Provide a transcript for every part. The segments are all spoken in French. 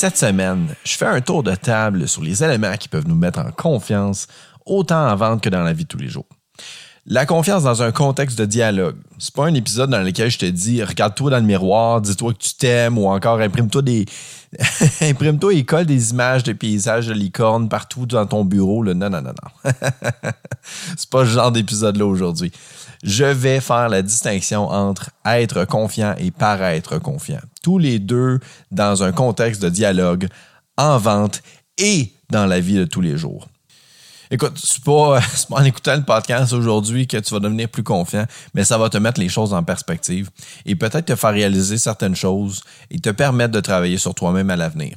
Cette semaine, je fais un tour de table sur les éléments qui peuvent nous mettre en confiance, autant en vente que dans la vie de tous les jours. La confiance dans un contexte de dialogue. C'est pas un épisode dans lequel je te dis regarde-toi dans le miroir, dis-toi que tu t'aimes ou encore imprime-toi des imprime-toi et colle des images de paysages de licornes partout dans ton bureau. Non, non, non, non. C'est pas ce genre d'épisode-là aujourd'hui. Je vais faire la distinction entre être confiant et paraître confiant. Tous les deux dans un contexte de dialogue, en vente et dans la vie de tous les jours. Écoute, c'est pas, pas en écoutant le podcast aujourd'hui que tu vas devenir plus confiant, mais ça va te mettre les choses en perspective et peut-être te faire réaliser certaines choses et te permettre de travailler sur toi-même à l'avenir.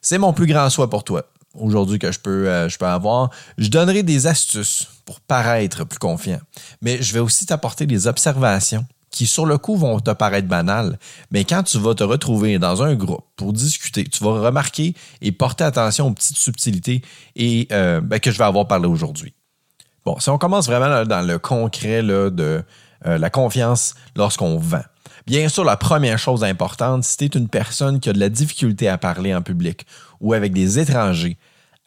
C'est mon plus grand souhait pour toi aujourd'hui que je peux, euh, je peux avoir. Je donnerai des astuces pour paraître plus confiant, mais je vais aussi t'apporter des observations qui sur le coup vont te paraître banales, mais quand tu vas te retrouver dans un groupe pour discuter, tu vas remarquer et porter attention aux petites subtilités et euh, ben, que je vais avoir parlé aujourd'hui. Bon, si on commence vraiment dans le concret de euh, la confiance lorsqu'on vend. Bien sûr, la première chose importante, si tu es une personne qui a de la difficulté à parler en public ou avec des étrangers,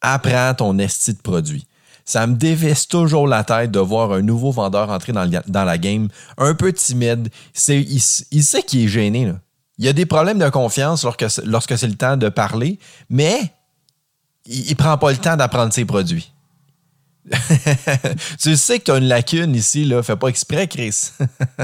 apprends ton esti de produit ça me dévisse toujours la tête de voir un nouveau vendeur entrer dans, la game, un peu timide. il, sait qu'il est gêné. Il a des problèmes de confiance lorsque, c'est le temps de parler, mais il, ne prend pas le temps d'apprendre ses produits. tu sais que tu as une lacune ici, là. Fais pas exprès, Chris.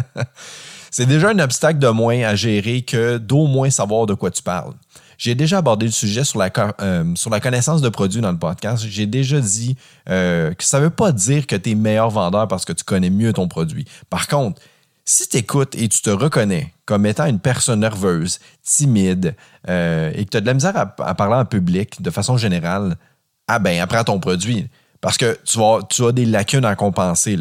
c'est déjà un obstacle de moins à gérer que d'au moins savoir de quoi tu parles. J'ai déjà abordé le sujet sur la, euh, sur la connaissance de produits dans le podcast. J'ai déjà dit euh, que ça ne veut pas dire que tu es meilleur vendeur parce que tu connais mieux ton produit. Par contre, si tu écoutes et tu te reconnais comme étant une personne nerveuse, timide euh, et que tu as de la misère à, parler en public de façon générale, ah ben, apprends ton produit. Parce que tu, vas, tu as des lacunes à compenser.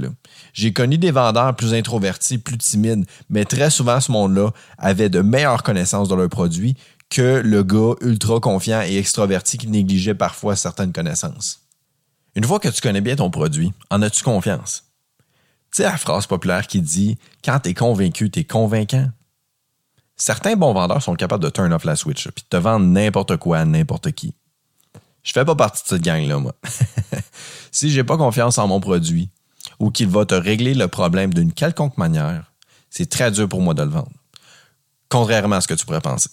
J'ai connu des vendeurs plus introvertis, plus timides, mais très souvent, ce monde-là avait de meilleures connaissances de leurs produits que le gars ultra confiant et extraverti qui négligeait parfois certaines connaissances. Une fois que tu connais bien ton produit, en as-tu confiance? Tu sais la phrase populaire qui dit Quand t'es convaincu, t'es convaincant. Certains bons vendeurs sont capables de turn off la switch puis de te vendre n'importe quoi à n'importe qui. Je fais pas partie de cette gang-là, moi. si j'ai pas confiance en mon produit ou qu'il va te régler le problème d'une quelconque manière, c'est très dur pour moi de le vendre. Contrairement à ce que tu pourrais penser.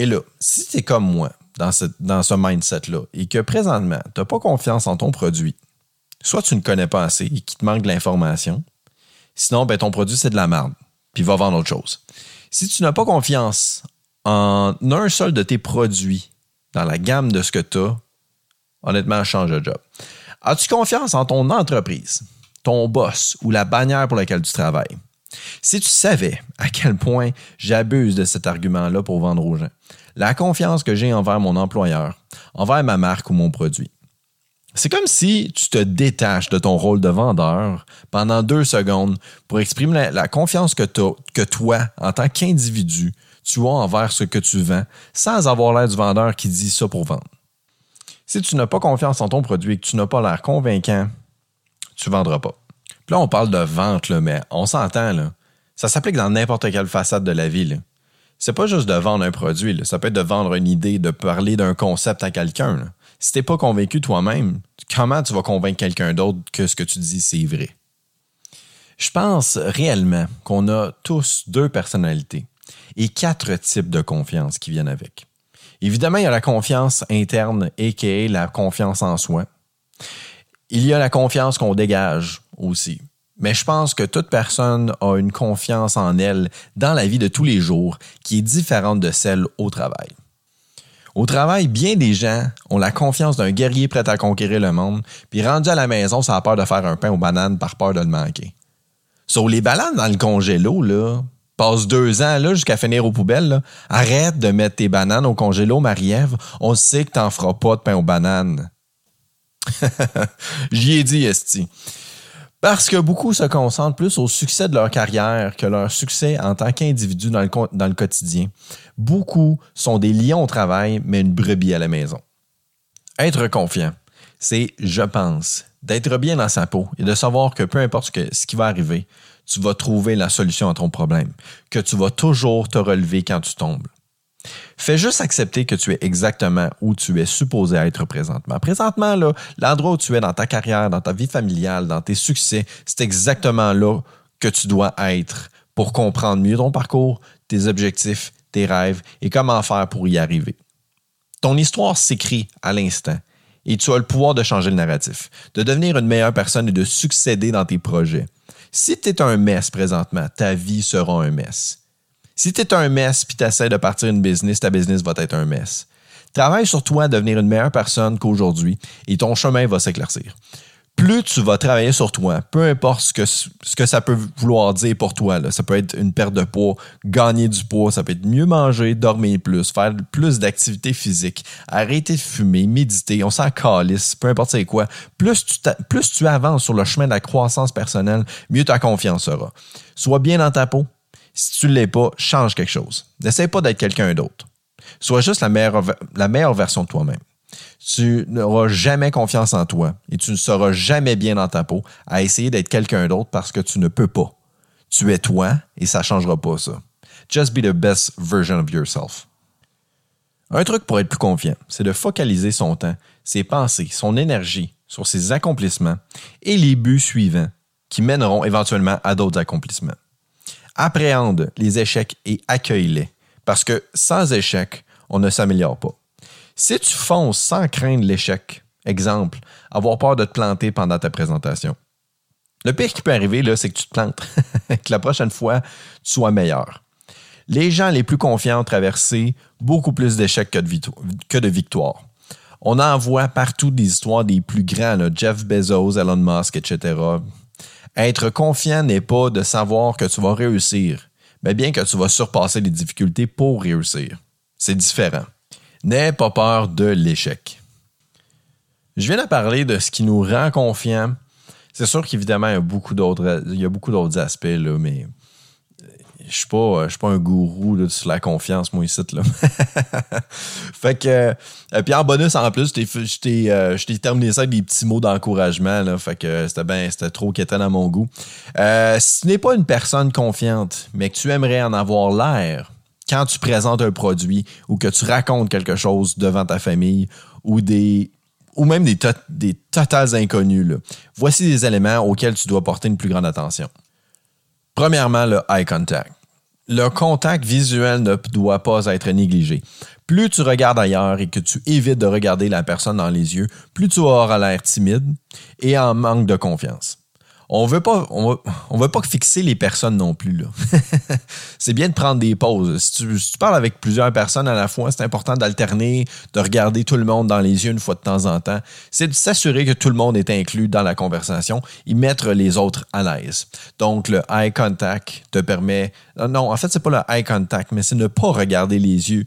Et là, si tu es comme moi dans ce, mindset-là et que présentement, tu n'as pas confiance en ton produit, soit tu ne connais pas assez et qu'il te manque de l'information, sinon, ben, ton produit, c'est de la merde, puis va vendre autre chose. Si tu n'as pas confiance en un seul de tes produits dans la gamme de ce que tu as, honnêtement, change de job. As-tu confiance en ton entreprise, ton boss ou la bannière pour laquelle tu travailles? Si tu savais à quel point j'abuse de cet argument-là pour vendre aux gens, la confiance que j'ai envers mon employeur, envers ma marque ou mon produit. C'est comme si tu te détaches de ton rôle de vendeur pendant deux secondes pour exprimer la, confiance que, que toi, en tant qu'individu, tu as envers ce que tu vends sans avoir l'air du vendeur qui dit ça pour vendre. Si tu n'as pas confiance en ton produit et que tu n'as pas l'air convaincant, tu ne vendras pas. Là, on parle de vente, là, mais on s'entend. Là. Ça s'applique dans n'importe quelle façade de la vie c'est pas juste de vendre un produit, ça peut être de vendre une idée, de parler d'un concept à quelqu'un. Si t'es pas convaincu toi-même, comment tu vas convaincre quelqu'un d'autre que ce que tu dis c'est vrai? Je pense réellement qu'on a tous deux personnalités et quatre types de confiance qui viennent avec. Évidemment, il y a la confiance interne et qui est la confiance en soi. Il y a la confiance qu'on dégage aussi. Mais je pense que toute personne a une confiance en elle dans la vie de tous les jours qui est différente de celle au travail. Au travail, bien des gens ont la confiance d'un guerrier prêt à conquérir le monde, puis rendu à la maison, ça a peur de faire un pain aux bananes par peur de le manquer. Sur les bananes dans le congélo, là, passe deux ans là jusqu'à finir aux poubelles, arrête de mettre tes bananes au congélo, Marie-Ève. On sait que t'en feras pas de pain aux bananes. J'y ai dit, Esti. Parce que beaucoup se concentrent plus au succès de leur carrière que leur succès en tant qu'individu dans le, quotidien. Beaucoup sont des lions au travail, mais une brebis à la maison. Être confiant, c'est, je pense, d'être bien dans sa peau et de savoir que peu importe ce qui va arriver, tu vas trouver la solution à ton problème, que tu vas toujours te relever quand tu tombes. Fais juste accepter que tu es exactement où tu es supposé être présentement. Présentement, l'endroit où tu es dans ta carrière, dans ta vie familiale, dans tes succès, c'est exactement là que tu dois être pour comprendre mieux ton parcours, tes objectifs, tes rêves et comment faire pour y arriver. Ton histoire s'écrit à l'instant et tu as le pouvoir de changer le narratif, de devenir une meilleure personne et de succéder dans tes projets. Si tu es un mess présentement, ta vie sera un mess. Si tu es un mess puis tu essaies de partir une business, ta business va être un mess. Travaille sur toi à devenir une meilleure personne qu'aujourd'hui et ton chemin va s'éclaircir plus tu vas travailler sur toi, peu importe ce que, ça peut vouloir dire pour toi, ça peut être une perte de poids, gagner du poids, ça peut être mieux manger, dormir plus, faire plus d'activité physique, arrêter de fumer, méditer, on s'en calisse, peu importe c'est quoi. Plus tu, plus tu avances sur le chemin de la croissance personnelle, mieux ta confiance sera. Sois bien dans ta peau. Si tu ne l'es pas, change quelque chose. N'essaie pas d'être quelqu'un d'autre. Sois juste la meilleure, la meilleure version de toi-même tu n'auras jamais confiance en toi et tu ne seras jamais bien dans ta peau à essayer d'être quelqu'un d'autre parce que tu ne peux pas. Tu es toi et ça ne changera pas ça. Just be the best version of yourself. Un truc pour être plus confiant, c'est de focaliser son temps, ses pensées, son énergie sur ses accomplissements et les buts suivants qui mèneront éventuellement à d'autres accomplissements. Appréhende les échecs et accueille-les parce que sans échec, on ne s'améliore pas. Si tu fonces sans craindre l'échec, exemple, avoir peur de te planter pendant ta présentation, le pire qui peut arriver, c'est que tu te plantes, que la prochaine fois, tu sois meilleur. Les gens les plus confiants ont traversé beaucoup plus d'échecs que de, victoires. On en voit partout des histoires des plus grands, Jeff Bezos, Elon Musk, etc. Être confiant n'est pas de savoir que tu vas réussir, mais bien que tu vas surpasser les difficultés pour réussir. C'est différent. N'aie pas peur de l'échec. Je viens de parler de ce qui nous rend confiants. C'est sûr qu'évidemment, il y a beaucoup d'autres, aspects, là, mais je suis pas, je suis pas un gourou là, sur la confiance, moi, ici. Là. fait que, euh, puis en bonus, en plus, euh, je t'ai terminé ça avec des petits mots d'encouragement. Là, fait que c'était ben, c'était trop quétant à mon goût. Euh, si tu n'es pas une personne confiante, mais que tu aimerais en avoir l'air, quand tu présentes un produit ou que tu racontes quelque chose devant ta famille ou des ou même des, des totales inconnus. Voici des éléments auxquels tu dois porter une plus grande attention. Premièrement, le eye contact. Le contact visuel ne doit pas être négligé. Plus tu regardes ailleurs et que tu évites de regarder la personne dans les yeux, plus tu auras l'air timide et en manque de confiance on veut veut pas fixer les personnes non plus. C'est bien de prendre des pauses. Si tu, parles avec plusieurs personnes à la fois, c'est important d'alterner, de regarder tout le monde dans les yeux une fois de temps en temps. C'est de s'assurer que tout le monde est inclus dans la conversation et mettre les autres à l'aise. Donc, le eye contact te permet. Euh, non, en fait, c'est pas le eye contact, mais c'est ne pas regarder les yeux.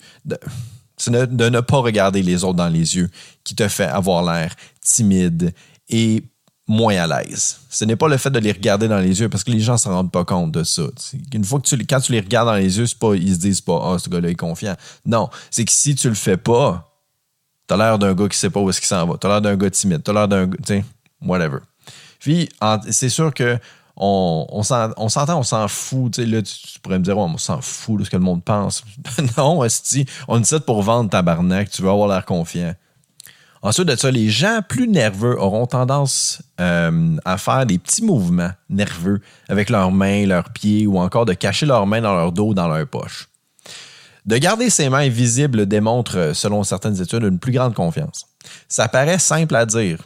c'est de ne pas regarder les autres dans les yeux qui te fait avoir l'air timide et moins à l'aise. Ce n'est pas le fait de les regarder dans les yeux parce que les gens ne se rendent pas compte de ça. Que tu, quand tu les regardes dans les yeux, pas, ils se disent pas, ah, ce gars-là est confiant. Non, c'est que si tu le fais pas, tu as l'air d'un gars qui sait pas où est-ce qu'il s'en va. as l'air d'un gars timide. as l'air d'un gars, whatever. Puis, c'est sûr que on, on s'entend, on s'en fout. Là, tu, pourrais me dire, on s'en fout de ce que le monde pense. non, on est pour vendre tabarnak. Tu veux avoir l'air confiant. Ensuite de ça, les gens plus nerveux auront tendance euh, à faire des petits mouvements nerveux avec leurs mains, leurs pieds ou encore de cacher leurs mains dans leur dos, dans leur poche. De garder ses mains visibles démontre, selon certaines études, une plus grande confiance. Ça paraît simple à dire,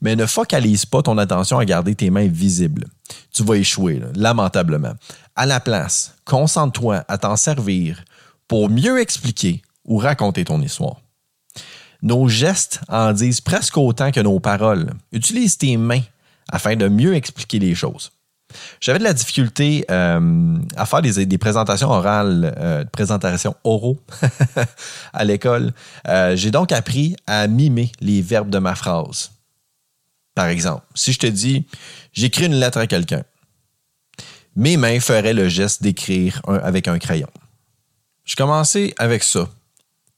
mais ne focalise pas ton attention à garder tes mains visibles. Tu vas échouer, lamentablement. À la place, concentre-toi à t'en servir pour mieux expliquer ou raconter ton histoire. Nos gestes en disent presque autant que nos paroles. Utilise tes mains afin de mieux expliquer les choses. J'avais de la difficulté euh, à faire des, présentations orales, euh, présentations oraux à l'école. Euh, j'ai donc appris à mimer les verbes de ma phrase. Par exemple, si je te dis j'écris une lettre à quelqu'un, mes mains feraient le geste d'écrire avec un crayon. Je commençais avec ça,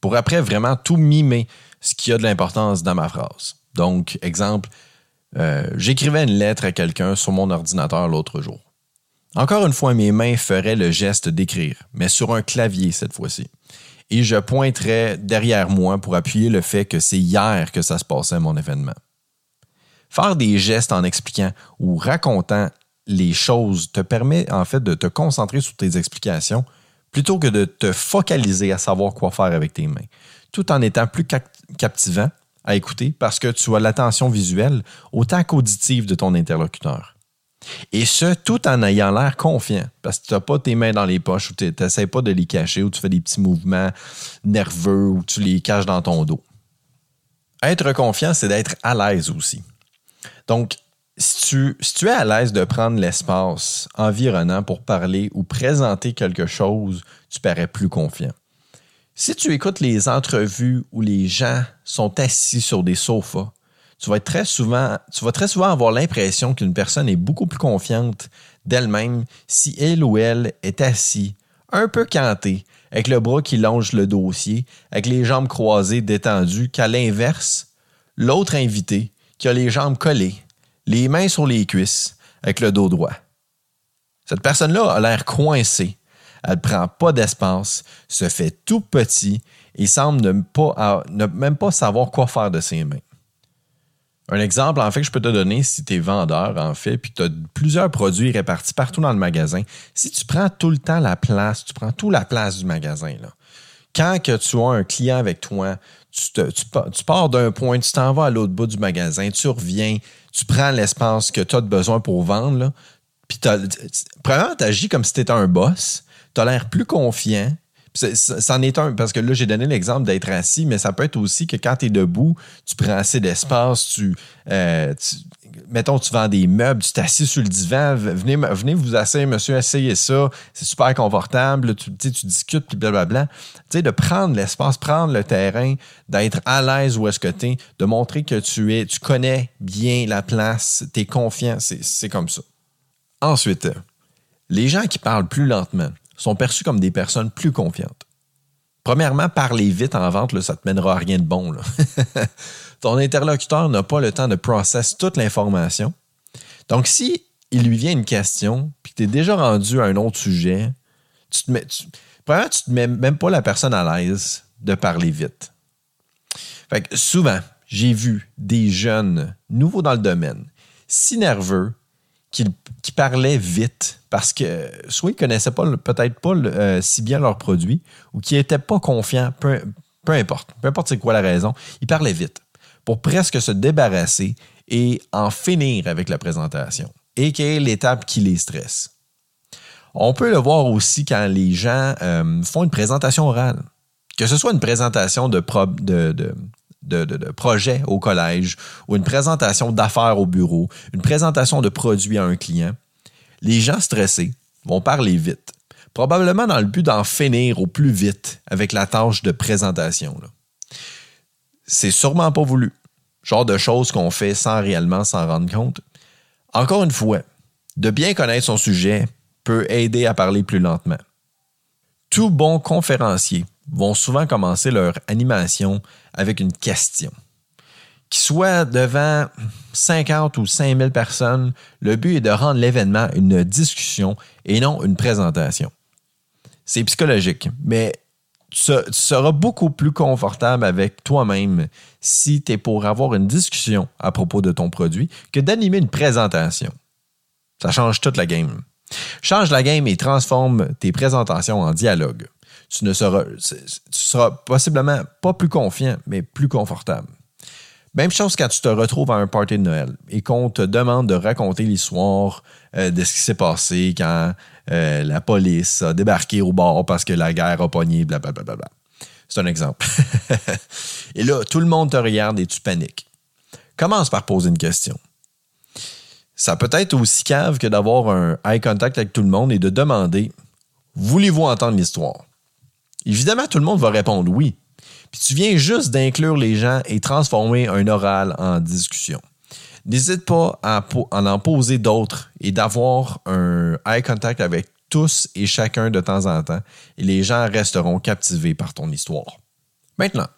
pour après vraiment tout mimer ce qui a de l'importance dans ma phrase. Donc, exemple, euh, j'écrivais une lettre à quelqu'un sur mon ordinateur l'autre jour. Encore une fois, mes mains feraient le geste d'écrire, mais sur un clavier cette fois-ci. et je pointerai derrière moi pour appuyer le fait que c'est hier que ça se passait mon événement. Faire des gestes en expliquant ou racontant les choses te permet en fait de te concentrer sur tes explications plutôt que de te focaliser à savoir quoi faire avec tes mains, tout en étant plus captivant à écouter parce que tu as l'attention visuelle autant qu'auditive de ton interlocuteur. Et ce, tout en ayant l'air confiant, parce que tu n'as pas tes mains dans les poches ou tu n'essaies pas de les cacher ou tu fais des petits mouvements nerveux ou tu les caches dans ton dos. Être confiant, c'est d'être à l'aise aussi. Donc, si tu, es à l'aise de prendre l'espace environnant pour parler ou présenter quelque chose, tu parais plus confiant. Si tu écoutes les entrevues où les gens sont assis sur des sofas, tu vas très souvent, tu vas très souvent avoir l'impression qu'une personne est beaucoup plus confiante d'elle-même si elle ou elle est assis, un peu canté, avec le bras qui longe le dossier, avec les jambes croisées détendues, qu'à l'inverse, l'autre invité qui a les jambes collées, les mains sur les cuisses, avec le dos droit. Cette personne-là a l'air coincée. Elle ne prend pas d'espace, se fait tout petit et semble ne, même pas savoir quoi faire de ses mains. Un exemple, en fait, que je peux te donner si tu es vendeur, en fait, puis tu as plusieurs produits répartis partout dans le magasin. Si tu prends tout le temps la place, tu prends toute la place du magasin, là. Quand tu as un client avec toi, tu, pars d'un point, tu t'en vas à l'autre bout du magasin, tu reviens, tu prends l'espace que tu as besoin pour vendre, puis premièrement, tu agis comme si tu étais un boss, tu as l'air plus confiant, C'en est un, parce que là, j'ai donné l'exemple d'être assis, mais ça peut être aussi que quand tu es debout, tu prends assez d'espace, euh, tu, Mettons, tu vends des meubles, tu t'assis sur le divan, venez, venez vous asseoir, monsieur, essayez ça, c'est super confortable, tu, tu discutes, puis blablabla. Tu sais, de prendre l'espace, prendre le terrain, d'être à l'aise où est-ce que tu es, de montrer que tu es, tu connais bien la place, tu es confiant, c'est comme ça. Ensuite, les gens qui parlent plus lentement, sont perçus comme des personnes plus confiantes. Premièrement, parler vite en vente, là, ça ne te mènera à rien de bon. Ton interlocuteur n'a pas le temps de processer toute l'information. Donc, si il lui vient une question, puis que tu es déjà rendu à un autre sujet, tu te mets, premièrement, tu te mets même pas la personne à l'aise de parler vite. Fait que souvent, j'ai vu des jeunes nouveaux dans le domaine, si nerveux, qui, parlaient vite parce que soit ils ne connaissaient pas, peut-être pas euh, si bien leurs produits ou qui n'étaient pas confiants, peu, importe, peu importe c'est quoi la raison, ils parlaient vite pour presque se débarrasser et en finir avec la présentation, et qui est l'étape qui les stresse. On peut le voir aussi quand les gens euh, font une présentation orale. Que ce soit une présentation de, projet au collège ou une présentation d'affaires au bureau, une présentation de produits à un client, les gens stressés vont parler vite, probablement dans le but d'en finir au plus vite avec la tâche de présentation. C'est sûrement pas voulu. Genre de choses qu'on fait sans réellement s'en rendre compte. Encore une fois, de bien connaître son sujet peut aider à parler plus lentement. Tout bon conférencier vont souvent commencer leur animation avec une question. Qui soit devant 50 ou 5000 personnes, le but est de rendre l'événement une discussion et non une présentation. C'est psychologique, mais tu seras beaucoup plus confortable avec toi-même si tu es pour avoir une discussion à propos de ton produit que d'animer une présentation. Ça change toute la game. Change la game et transforme tes présentations en dialogue tu ne seras, tu seras possiblement pas plus confiant, mais plus confortable. Même chose quand tu te retrouves à un party de Noël et qu'on te demande de raconter l'histoire euh, de ce qui s'est passé quand euh, la police a débarqué au bord parce que la guerre a pogné, blablabla. C'est un exemple. et là, tout le monde te regarde et tu paniques. Commence par poser une question. Ça peut être aussi cave que d'avoir un eye contact avec tout le monde et de demander Voulez-vous entendre l'histoire? Évidemment, tout le monde va répondre oui. Puis tu viens juste d'inclure les gens et transformer un oral en discussion. N'hésite pas à en, poser d'autres et d'avoir un eye contact avec tous et chacun de temps en temps, et les gens resteront captivés par ton histoire. Maintenant,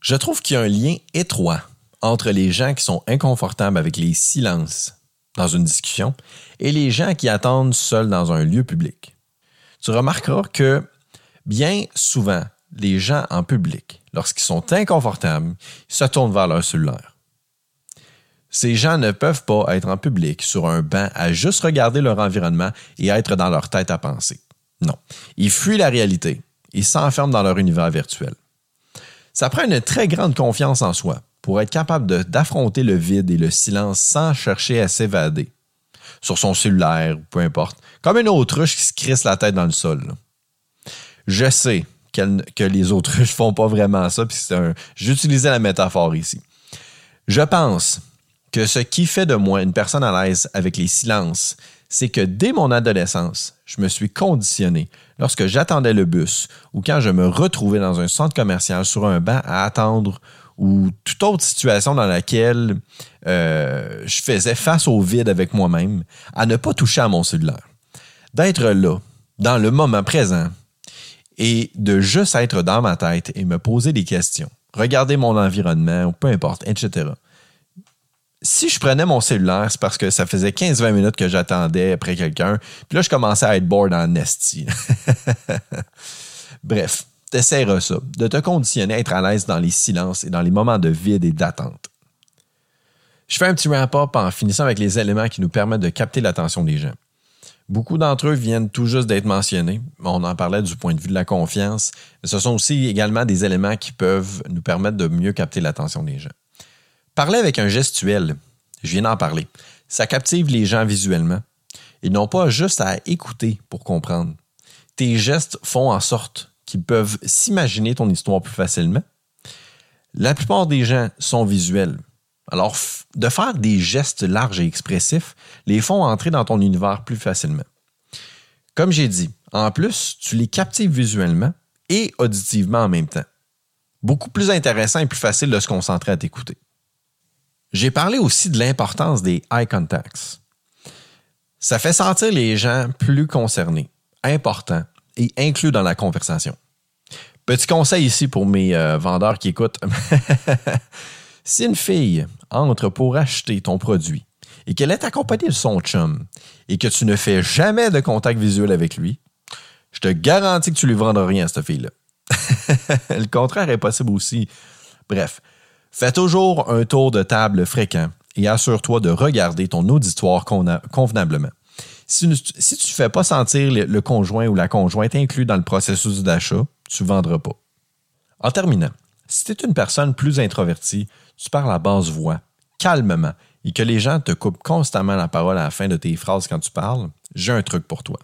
je trouve qu'il y a un lien étroit entre les gens qui sont inconfortables avec les silences dans une discussion et les gens qui attendent seuls dans un lieu public. Tu remarqueras que Bien souvent, les gens en public, lorsqu'ils sont inconfortables, se tournent vers leur cellulaire. Ces gens ne peuvent pas être en public sur un banc à juste regarder leur environnement et être dans leur tête à penser. Non, ils fuient la réalité, ils s'enferment dans leur univers virtuel. Ça prend une très grande confiance en soi pour être capable d'affronter le vide et le silence sans chercher à s'évader sur son cellulaire peu importe, comme une autruche qui se crisse la tête dans le sol. Je sais que les autruches font pas vraiment ça, puis j'utilisais la métaphore ici. Je pense que ce qui fait de moi une personne à l'aise avec les silences, c'est que dès mon adolescence, je me suis conditionné lorsque j'attendais le bus ou quand je me retrouvais dans un centre commercial sur un banc à attendre ou toute autre situation dans laquelle euh, je faisais face au vide avec moi-même, à ne pas toucher à mon cellulaire. D'être là, dans le moment présent, et de juste être dans ma tête et me poser des questions, regarder mon environnement, ou peu importe, etc. Si je prenais mon cellulaire, c'est parce que ça faisait 15-20 minutes que j'attendais après quelqu'un, puis là, je commençais à être bored en nesty. Bref, t'essaieras ça, de te conditionner à être à l'aise dans les silences et dans les moments de vide et d'attente. Je fais un petit wrap-up en finissant avec les éléments qui nous permettent de capter l'attention des gens. Beaucoup d'entre eux viennent tout juste d'être mentionnés. On en parlait du point de vue de la confiance, ce sont aussi également des éléments qui peuvent nous permettre de mieux capter l'attention des gens. Parler avec un gestuel, je viens d'en parler, ça captive les gens visuellement. Ils n'ont pas juste à écouter pour comprendre. Tes gestes font en sorte qui peuvent s'imaginer ton histoire plus facilement. La plupart des gens sont visuels. Alors, de faire des gestes larges et expressifs les font entrer dans ton univers plus facilement. Comme j'ai dit, en plus, tu les captives visuellement et auditivement en même temps. Beaucoup plus intéressant et plus facile de se concentrer à t'écouter. J'ai parlé aussi de l'importance des eye contacts. Ça fait sentir les gens plus concernés, importants et inclus dans la conversation. Petit conseil ici pour mes euh, vendeurs qui écoutent. si une fille entre pour acheter ton produit et qu'elle est accompagnée de son chum et que tu ne fais jamais de contact visuel avec lui, je te garantis que tu lui vendras rien à cette fille-là. Le contraire est possible aussi. Bref, fais toujours un tour de table fréquent et assure-toi de regarder ton auditoire convenablement. Si, tu ne fais pas sentir le, conjoint ou la conjointe inclus dans le processus d'achat, tu ne vendras pas. En terminant, si tu es une personne plus introvertie, tu parles à basse voix, calmement, et que les gens te coupent constamment la parole à la fin de tes phrases quand tu parles, j'ai un truc pour toi.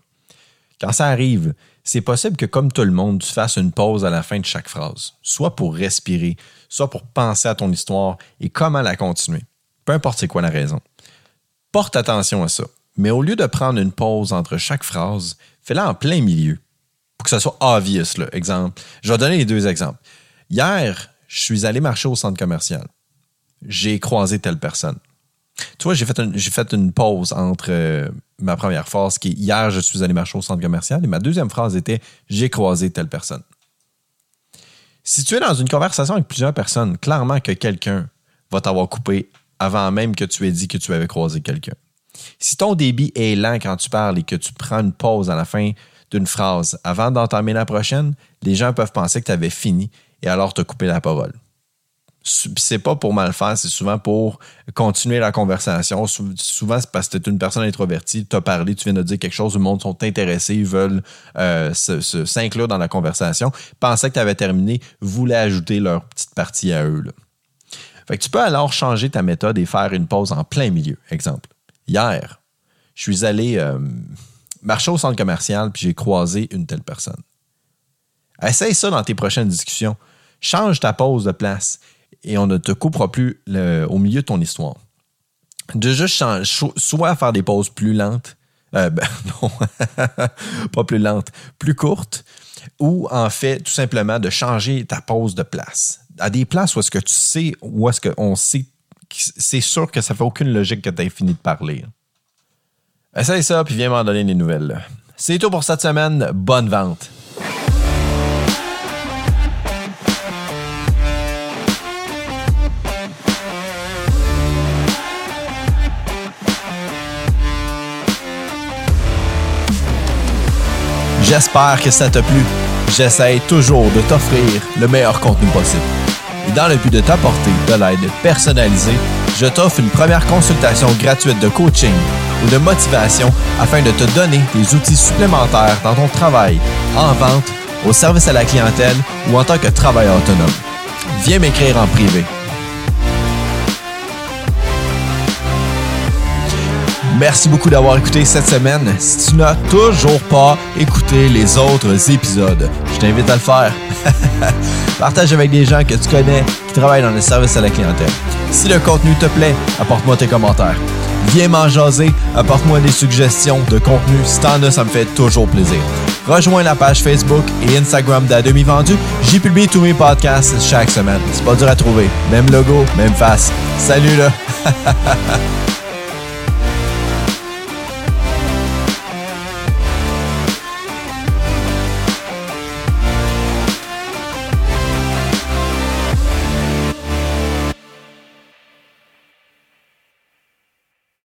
Quand ça arrive, c'est possible que comme tout le monde, tu fasses une pause à la fin de chaque phrase, soit pour respirer, soit pour penser à ton histoire et comment la continuer. Peu importe c'est quoi la raison. Porte attention à ça mais au lieu de prendre une pause entre chaque phrase, fais-la en plein milieu pour que ça soit obvious. Là. Exemple. Je vais donner les deux exemples. Hier, je suis allé marcher au centre commercial. J'ai croisé telle personne. Tu vois, j'ai fait, fait une pause entre euh, ma première phrase qui est Hier, je suis allé marcher au centre commercial et ma deuxième phrase était J'ai croisé telle personne. Si tu es dans une conversation avec plusieurs personnes, clairement que quelqu'un va t'avoir coupé avant même que tu aies dit que tu avais croisé quelqu'un. Si ton débit est lent quand tu parles et que tu prends une pause à la fin d'une phrase avant d'entamer la prochaine, les gens peuvent penser que tu avais fini et alors te couper la parole. C'est pas pour mal faire, c'est souvent pour continuer la conversation. Souvent, c'est parce que tu es une personne introvertie, tu as parlé, tu viens de dire quelque chose, le monde sont intéressés, ils veulent euh, s'inclure dans la conversation. Pensaient que tu avais terminé, voulaient ajouter leur petite partie à eux. Fait que tu peux alors changer ta méthode et faire une pause en plein milieu. Exemple. Hier, je suis allé euh, marcher au centre commercial puis j'ai croisé une telle personne. Essaye ça dans tes prochaines discussions. Change ta pause de place et on ne te coupera plus au milieu de ton histoire. De juste changer, soit faire des pauses plus lentes, euh, ben, non, pas plus lentes, plus courtes, ou en fait, tout simplement de changer ta pause de place. À des places où est-ce que tu sais, où est-ce qu'on sait c'est sûr que ça fait aucune logique que tu aies fini de parler. Essaye ça, puis viens m'en donner des nouvelles. C'est tout pour cette semaine. Bonne vente! J'espère que ça t'a plu. j'essaie toujours de t'offrir le meilleur contenu possible. Et dans le but de t'apporter de l'aide personnalisée, je t'offre une première consultation gratuite de coaching ou de motivation afin de te donner des outils supplémentaires dans ton travail, en vente, au service à la clientèle ou en tant que travailleur autonome. Viens m'écrire en privé. Merci beaucoup d'avoir écouté cette semaine. Si tu n'as toujours pas écouté les autres épisodes, je t'invite à le faire. Partage avec des gens que tu connais qui travaillent dans le service à la clientèle. Si le contenu te plaît, apporte-moi tes commentaires. Viens m'en jaser, apporte-moi des suggestions de contenu. Si t'en as, ça me fait toujours plaisir. Rejoins la page Facebook et Instagram d'A Demi Vendu. J'y publie tous mes podcasts chaque semaine. C'est pas dur à trouver. Même logo, même face. Salut là!